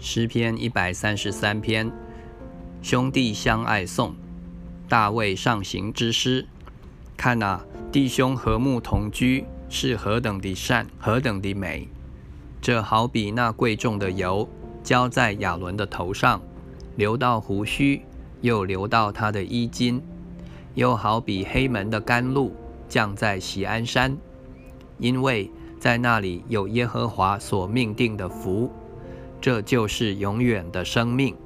诗篇一百三十三篇，兄弟相爱颂，大卫上行之诗。看啊，弟兄和睦同居，是何等的善，何等的美！这好比那贵重的油，浇在亚伦的头上，流到胡须，又流到他的衣襟；又好比黑门的甘露，降在喜安山，因为在那里有耶和华所命定的福。这就是永远的生命。